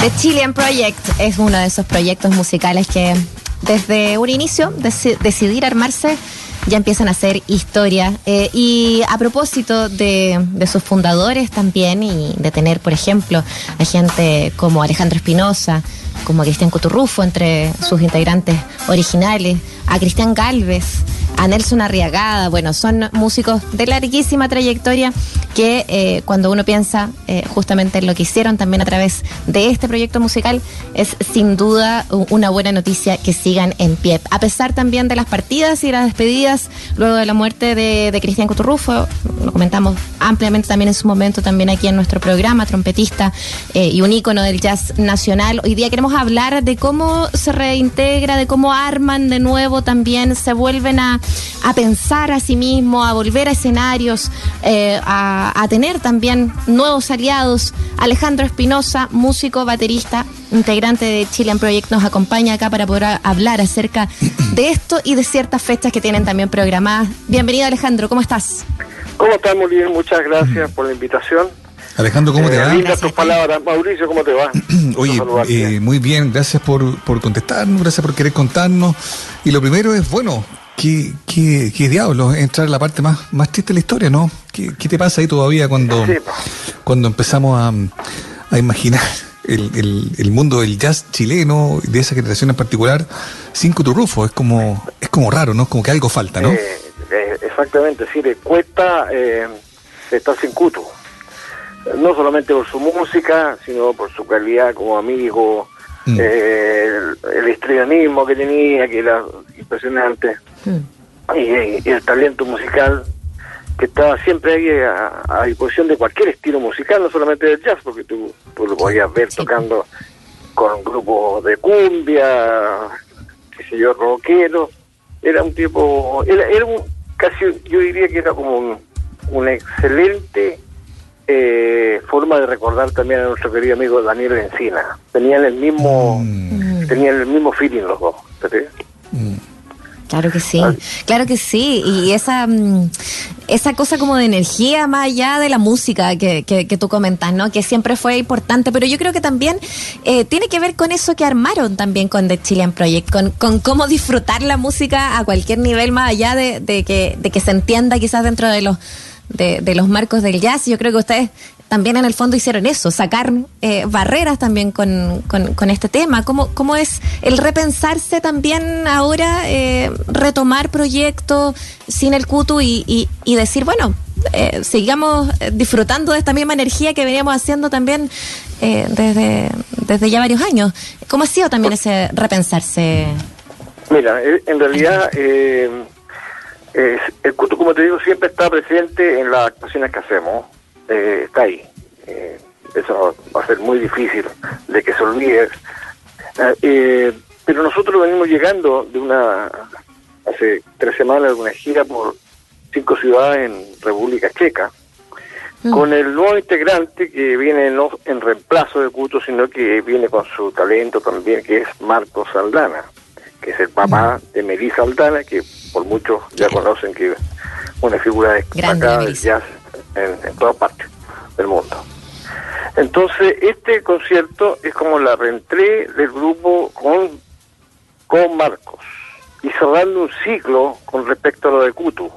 The Chilean Project es uno de esos proyectos musicales que desde un inicio deci- decidir armarse ya empiezan a hacer historia. Eh, y a propósito de, de sus fundadores también y de tener, por ejemplo, a gente como Alejandro Espinosa, como Cristian Coturrufo entre sus integrantes originales, a Cristian Galvez, a Nelson Arriagada, bueno, son músicos de larguísima trayectoria que eh, cuando uno piensa eh, justamente en lo que hicieron también a través de este proyecto musical, es sin duda una buena noticia que sigan en pie. A pesar también de las partidas y las despedidas, luego de la muerte de, de Cristian Coturrufo, lo comentamos ampliamente también en su momento, también aquí en nuestro programa, trompetista eh, y un ícono del jazz nacional. Hoy día queremos hablar de cómo se reintegra, de cómo arman de nuevo también, se vuelven a, a pensar a sí mismo, a volver a escenarios, eh, a, a tener también nuevos aliados. Alejandro Espinosa, músico, baterista, integrante de Chilean Project, nos acompaña acá para poder a- hablar acerca de esto y de ciertas fechas que tienen también programadas. Bienvenido Alejandro, ¿cómo estás? ¿Cómo estás, muy bien? Muchas gracias por la invitación. Alejandro, ¿cómo te Eh, va? lindas Gracias, tus palabras. Mauricio, ¿cómo te va? Oye, eh, muy bien, gracias por, por contestarnos, gracias por querer contarnos. Y lo primero es, bueno, ¿qué, qué, qué diablos? Entrar a la parte más, más triste de la historia, ¿no? ¿Qué, qué te pasa ahí todavía cuando, Sí. cuando empezamos a, a imaginar el, el, el mundo del jazz chileno, de esa generación en particular, sin Cuturrufo? Es como, es como raro, ¿no? Es como que algo falta, ¿no? Eh, eh, exactamente, sí, le cuesta eh, estar sin Cuto. No solamente por su música, sino por su calidad como amigo, Mm. eh, el, el histrionismo que tenía, que era impresionante, y, y el talento musical que estaba siempre ahí a, a disposición de cualquier estilo musical, no solamente del jazz, porque tú, tú lo podías ver Sí. tocando con grupos de cumbia, qué sé yo, rockero. Era un tipo, era, era un, casi, yo diría que era como un, una excelente eh, forma de recordar también a nuestro querido amigo Daniel Encina. Tenían el mismo, Mm, tenían el mismo feeling los dos. ¿te mm. Claro que sí, claro que sí. Y esa, mm, esa cosa como de energía más allá de la música que, que, que tú comentas, ¿no? Que siempre fue importante, pero yo creo que también eh, tiene que ver con eso que armaron también con The Chilean Project, con, con cómo disfrutar la música a cualquier nivel más allá de, de que, de que se entienda quizás dentro de los, de, de los marcos del jazz. Yo creo que ustedes también en el fondo hicieron eso, sacar eh, barreras también con, con, este tema. ¿Cómo, ¿Cómo es el repensarse también ahora, eh, retomar proyectos sin el cutu y, y, y decir, bueno, eh, sigamos disfrutando de esta misma energía que veníamos haciendo también eh, desde, desde ya varios años? ¿Cómo ha sido también ese repensarse? Mira, en realidad eh, el culto, como te digo, siempre está presente en las actuaciones que hacemos. Eh, está ahí. Eh, eso va a ser muy difícil de que se olvide. Eh, pero nosotros venimos llegando de una, hace tres semanas, de una gira por cinco ciudades en República Checa, Mm. con el nuevo integrante que viene no en reemplazo de Cuto, sino que viene con su talento también, que es Marcos Aldana, que es el papá de Melissa Aldana, que por muchos ya conocen que es una figura destacada del jazz en, en todas partes del mundo. Entonces, este concierto es como la reentré del grupo con, con Marcos y cerrando un ciclo con respecto a lo de Cutu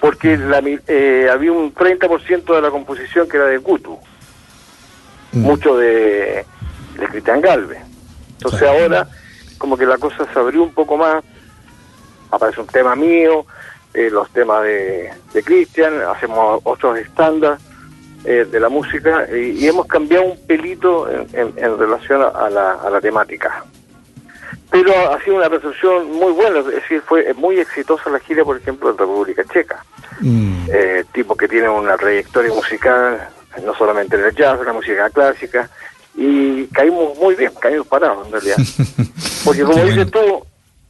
porque la eh, había un 30% de la composición que era de Cutu, Mm. mucho de, de Cristian Galvez. Entonces Claro. ahora como que la cosa se abrió un poco más, aparece un tema mío, eh, los temas de, de Cristian, hacemos otros estándares eh, de la música y, y hemos cambiado un pelito en, en- en relación a, la, a la temática. Pero ha sido una recepción muy buena, es decir, fue muy exitosa la gira, por ejemplo, en República Checa Mm. eh, tipo que tiene una trayectoria musical, no solamente en el jazz, en la música clásica, y caímos muy bien, caímos parados en realidad. Porque como dices tú,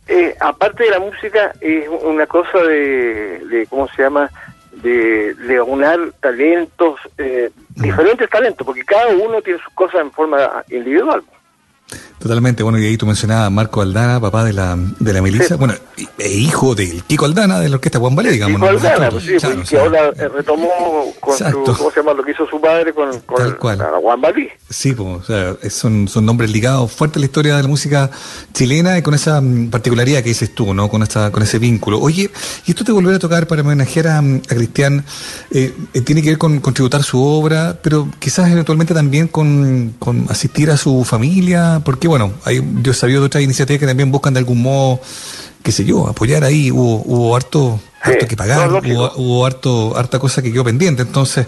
eh, aparte de la música, es una cosa de, de ¿cómo se llama? De, de talentos, eh, diferentes talentos, porque cada uno tiene sus cosas en forma individual. Totalmente, bueno, y ahí tú mencionabas a Marco Aldana, papá de la, de la Melissa, bueno, e hijo del Kiko Aldana de la orquesta Juan Ballet, digamos. Kiko Aldana, pues sí, pues, que ahora retomó con su, ¿cómo se llama? Lo que hizo su padre con, con Juan Ballet. Sí, pues, o sea, son, son nombres ligados fuerte a la historia de la música chilena y con esa mm, particularidad que dices tú, ¿no? Con, esta, con ese vínculo. Oye, y esto te volver a tocar para homenajear a, a Cristian, eh, eh, tiene que ver con, con, tributar su obra, pero quizás eventualmente también con, con asistir a su familia, porque bueno, hay, yo he sabido de otras iniciativas que también buscan de algún modo, qué sé yo, apoyar ahí, hubo, hubo harto, harto que pagar, hubo, harto, harta cosa que quedó pendiente, entonces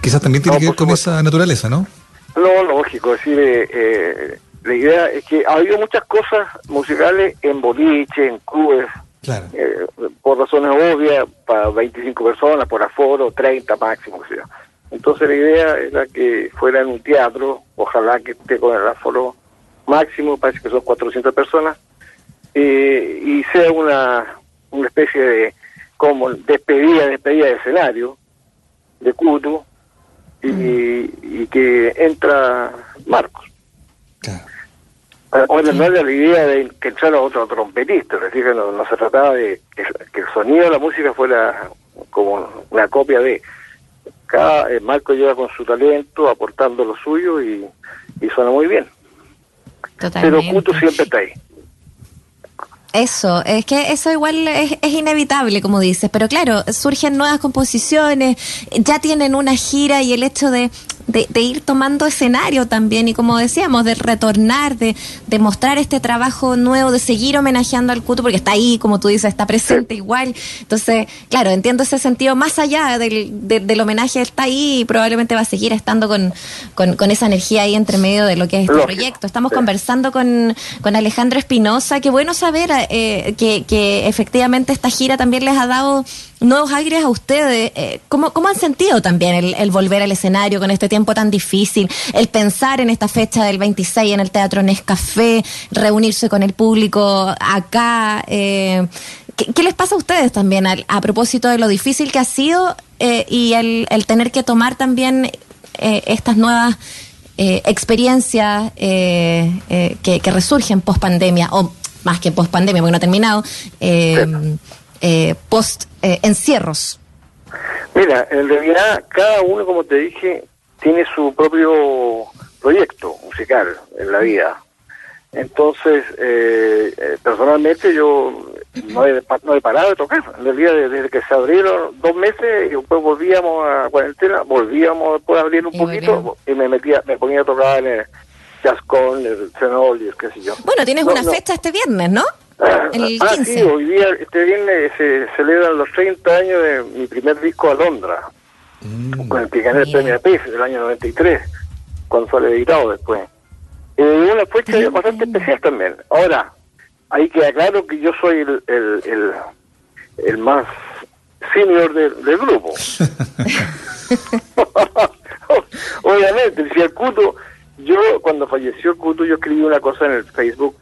quizás también tiene que ver con esa naturaleza, ¿no? No, lógico, es decir, eh, eh, la idea es que ha habido muchas cosas musicales en boliche, en clubes, eh, por razones obvias, para 25 personas, por aforo, 30 máximo, o sea. Entonces la idea era que fuera en un teatro, ojalá que esté con el aforo máximo, parece que son 400 personas, eh, y sea una, una especie de como despedida, despedida de escenario de Cutu y, y que entra Marcos. Bueno, no era la idea de que entrara otro trompetista, es decir, que no, se trataba de que, el sonido de la música fuera como una copia de... Cada eh, Marco llega con su talento, aportando lo suyo y, y suena muy bien. Pero Cuto siempre está ahí. Eso, es que eso igual es, inevitable, como dices, pero claro, surgen nuevas composiciones, ya tienen una gira y el hecho de, de, ir tomando escenario también y como decíamos, de retornar, de, de, mostrar este trabajo nuevo, de seguir homenajeando al Cuto, porque está ahí, como tú dices, está presente igual. Entonces, claro, entiendo ese sentido, más allá del, del homenaje, está ahí y probablemente va a seguir estando con, con, esa energía ahí entre medio de lo que es este proyecto. Estamos conversando con, con Alejandro Espinosa, qué bueno saber eh, que, efectivamente esta gira también les ha dado nuevos aires a ustedes. Eh, ¿cómo, ¿cómo, han sentido también el, volver al escenario con este tiempo tan difícil? El pensar en esta fecha del 26 en el Teatro Nescafé, reunirse con el público acá. Eh, ¿qué, les pasa a ustedes también a, propósito de lo difícil que ha sido y el, tener que tomar también estas nuevas experiencias que, que, resurgen post pandemia o más que post pandemia, porque no ha terminado, eh, eh, post eh, encierros? Mira, en realidad cada uno, como te dije, tiene su propio proyecto musical en la vida. Entonces, personalmente yo no he, no he parado de tocar. En realidad, desde que se abrieron dos meses, y después volvíamos a cuarentena, volvíamos después a abrir un poquito y me metía, me ponía a tocar en el, Chascón, el Cenolius, qué sé yo. Bueno, tienes una fecha este viernes, ¿no? Ah, el 15. Ah, sí, hoy día, este viernes se celebran los 30 años de mi primer disco Alondra, mm, con el que gané el premio de PES del año 93, cuando fue editado después. Y una fecha bastante especial también. Ahora, hay que claro que yo soy el, el, el, el más senior del, del grupo. Obviamente, si el Cuto yo, cuando falleció Kutu, yo escribí una cosa en el Facebook,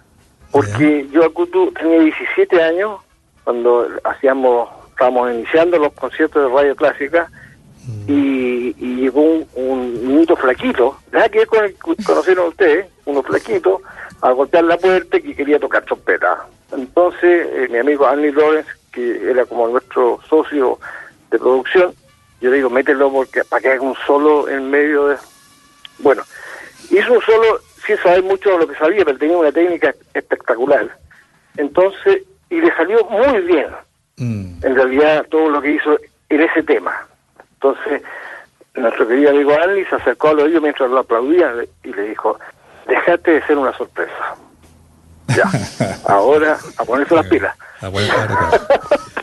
porque yo a Kutu tenía 17 años, cuando hacíamos, estábamos iniciando los conciertos de radio clásica. Y, y, llegó un, un niñito flaquito, nada que con el que conocieron ustedes, uno flaquito, a golpear la puerta y que quería tocar trompeta. Entonces, eh, mi amigo Annie Lawrence, que era como nuestro socio de producción, yo le digo, mételo porque, para que haga un solo en medio de... Bueno, Hizo un solo sin saber mucho de lo que sabía, pero tenía una técnica espectacular. Entonces, y le salió muy bien, mm. en realidad, todo lo que hizo en ese tema. Entonces, nuestro querido amigo Andy se acercó a los ellos mientras lo aplaudían y le dijo, dejate de ser una sorpresa. Ya, ahora a ponerse las pilas.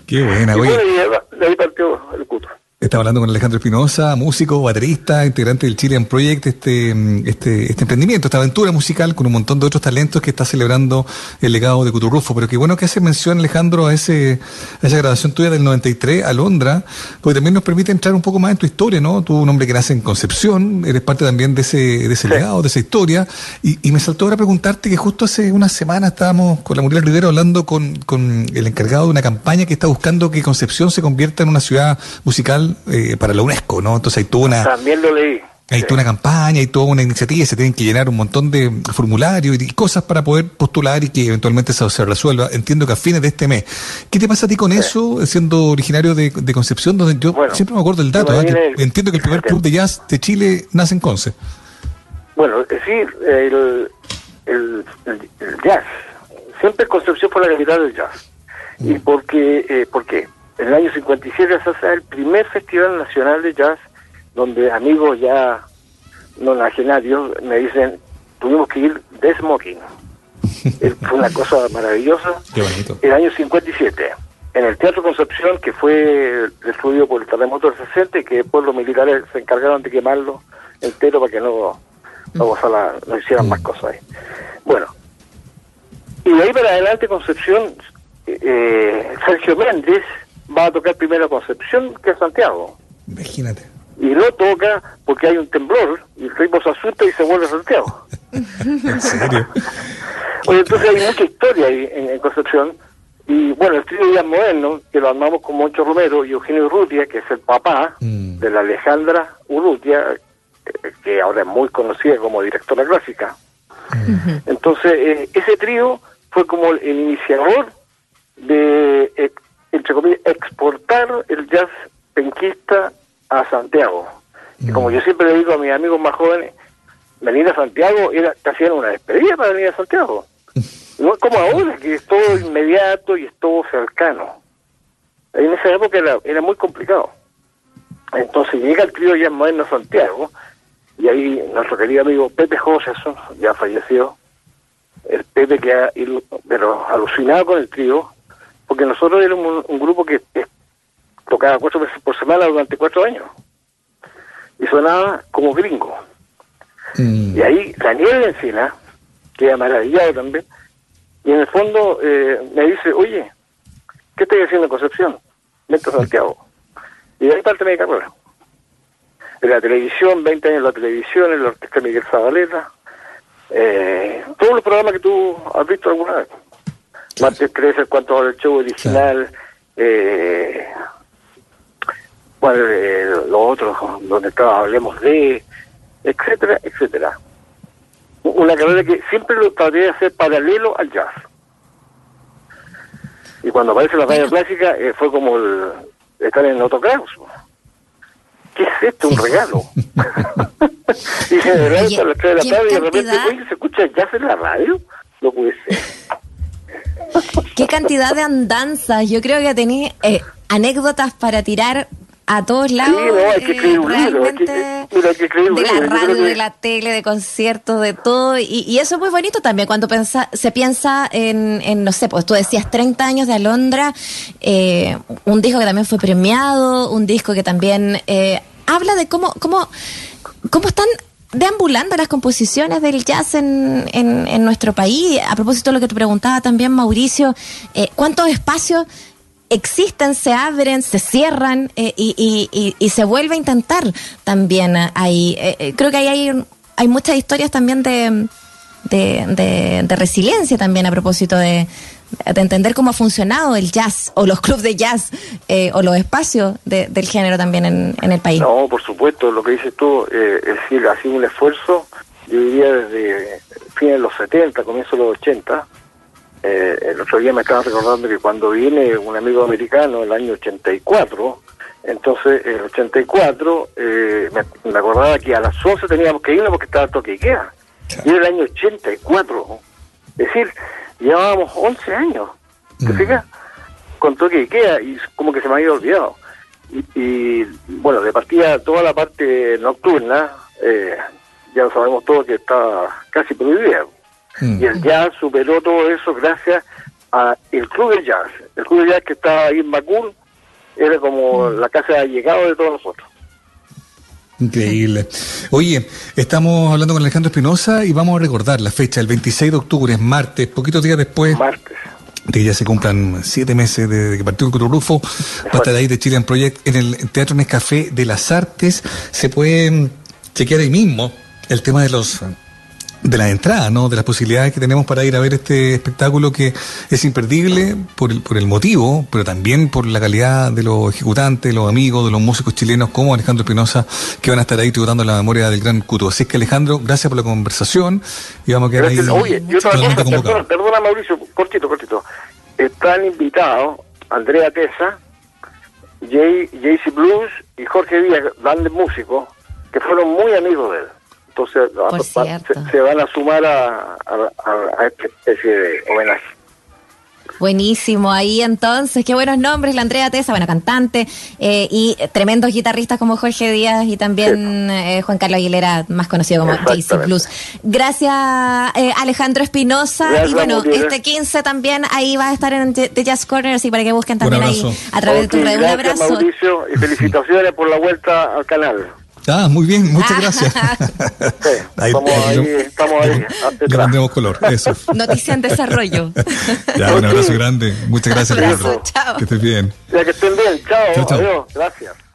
Qué buena, güey. Y ahí partió el cuto. Estaba hablando con Alejandro Espinosa, músico, baterista, integrante del Chilean Project, este, este, este emprendimiento, esta aventura musical con un montón de otros talentos que está celebrando el legado de Cuturrufo. Pero qué bueno que hace mención, Alejandro, a, ese, a esa grabación tuya del 93 a Londra, porque también nos permite entrar un poco más en tu historia, ¿no? Tú, un hombre que nace en Concepción, eres parte también de ese, de ese legado, de esa historia. Y, y, me saltó ahora preguntarte que justo hace una semana estábamos con la Muriel Rivera hablando con, con el encargado de una campaña que está buscando que Concepción se convierta en una ciudad musical eh, para la UNESCO, ¿no? Entonces hay toda una... También lo leí. Hay toda una campaña, hay toda una iniciativa, se tienen que llenar un montón de formularios y cosas para poder postular y que eventualmente eso se resuelva. Entiendo que a fines de este mes. ¿Qué te pasa a ti con eso, siendo originario de, Concepción, donde yo siempre me acuerdo del dato? ¿ah? entiendo que el primer club de jazz de Chile nace en Conce. Bueno, es decir, el, el, jazz. Siempre Concepción fue la capital del jazz. ¿Y mm. por qué? Eh, ¿Por qué? En el año 57 se hace el primer Festival Nacional de Jazz donde amigos ya no nacionarios me dicen, tuvimos que ir de smoking. fue una cosa maravillosa. Qué bonito. El año 57, en el Teatro Concepción, que fue destruido por el terremoto del 60, que después los militares se encargaron de quemarlo entero para que no, no, no hicieran más mm. cosas ahí. Bueno, y de ahí para adelante Concepción, eh, Sergio Méndez va a tocar primero Concepción que Santiago. Imagínate y no toca porque hay un temblor y el ritmo se asusta y se vuelve a Santiago. ¿En serio? Oye, entonces hay mucha historia ahí en, Concepción. Y bueno, el trío ya moderno, que lo armamos con Moncho Romero y Eugenio Urrutia, que es el papá mm. de la Alejandra Urrutia, eh, que ahora es muy conocida como directora clásica. Entonces, eh, ese trío fue como el iniciador de, eh, entre comillas, exportar el jazz penquista a Santiago. Y como mm. yo siempre le digo a mis amigos más jóvenes, venir a Santiago era casi una despedida para venir a Santiago. No es como ahora, que es todo inmediato y es todo cercano. En esa época era, era muy complicado. Entonces llega el trío ya moderno a Santiago, y ahí nuestro querido amigo Pepe Joseson, ya falleció, el Pepe que ha pero alucinado con el trío, porque nosotros éramos un, grupo que tocaba cuatro veces por semana durante cuatro años. Y sonaba como gringo. Mm. Y ahí Daniel Encina, que era maravillado también, y en el fondo eh, me dice, oye, ¿qué estoy haciendo en Concepción? Vente a Santiago. Y de ahí parte mi carrera. En la televisión, 20 años en la televisión, en la orquesta Miguel Zabaleta, eh, todos los programas que tú has visto alguna vez. Martes 13, el cuanto al show original, eh, bueno, eh, los otros donde estaba, hablemos de, etcétera, etcétera. Una carrera que siempre lo traté de hacer paralelo al jazz. Y cuando aparece la radio clásica eh, fue como el, estar en el autoclaus. ¿Qué es esto? Un regalo. y de repente a las 3 de la tarde y de repente, oye, ¿se escucha jazz en la radio? No puede ser. ¿Qué cantidad de andanzas? Yo creo que tenéis eh, anécdotas para tirar a todos lados. Sí, no, hay que escribir un libro, hay que, De la radio, de la tele, de conciertos, de todo. Y, eso es muy bonito también cuando pensa, se piensa en, en, no sé, pues tú decías 30 años de Alondra, eh, un disco que también fue premiado, un disco que también eh, habla de cómo, cómo, cómo están deambulando las composiciones del jazz en, en, nuestro país. A propósito de lo que te preguntaba también, Mauricio, eh, ¿cuántos espacios existen, se abren, se cierran eh, y, y, y, se vuelve a intentar también ahí. Eh, creo que ahí hay, hay muchas historias también de, de, de, resiliencia también a propósito de, de, entender cómo ha funcionado el jazz o los clubes de jazz o los espacios del género también en, en, el país. No, por supuesto, lo que dices tú, es decir, ha sido un esfuerzo, yo diría desde fines de los 70, comienzo de los 80, eh, el otro día me estaban recordando que cuando viene un amigo americano el año 84, entonces el 84 eh, me, me, acordaba que a las 11 teníamos que irnos porque estaba toque y queda. Y era el año 84. Es decir, llevábamos 11 años, ¿te mm. fijas? Con toque y queda y como que se me había olvidado. Y, bueno, de partida toda la parte nocturna, eh, ya lo sabemos todos que está casi prohibida. Y el jazz superó todo eso gracias a el Club de Jazz. El Club de Jazz que estaba ahí en Macul era como la casa de llegado de todos nosotros. Increíble. Oye, estamos hablando con Alejandro Espinosa y vamos a recordar la fecha, el 26 de octubre, es martes, poquitos días después. Martes. De que ya se cumplan siete meses de, que partió el de ahí de Chile en Project, en el Teatro Nescafé de las Artes. Se puede chequear ahí mismo el tema de los de la entrada, ¿no? De las posibilidades que tenemos para ir a ver este espectáculo que es imperdible por el, por el motivo, pero también por la calidad de los ejecutantes, los amigos, de los músicos chilenos como Alejandro Espinosa, que van a estar ahí tributando la memoria del gran Cuto. Así es que Alejandro, gracias por la conversación y vamos a quedar ahí. Oye, yo otra cosa, perdona, perdona, Mauricio, cortito, cortito. Están invitados Andrea Tesa, Jay, JC Blues y Jorge Díaz, grandes músicos, que fueron muy amigos de él. Entonces se, van a sumar a, a, esta especie de homenaje. Buenísimo, ahí entonces, qué buenos nombres, la Andrea Tesa, buena cantante, eh, y tremendos guitarristas como Jorge Díaz y también eh, Juan Carlos Aguilera, más conocido como JC Blues. Gracias eh, Alejandro Espinosa, y bueno, este 15 también ahí va a estar en The Jazz Corner, así para que busquen también ahí a través de tu red. Un abrazo. Mauricio, y felicitaciones por la vuelta al canal. Ah, muy bien, muchas gracias. ahí, estamos ahí, estamos ahí. Mandemos color, eso. Noticia en desarrollo. ya, un abrazo grande. Muchas gracias, Pedro. Chao. Que estés bien. Ya que estén bien. Chao. chao, chao. Adiós. Gracias.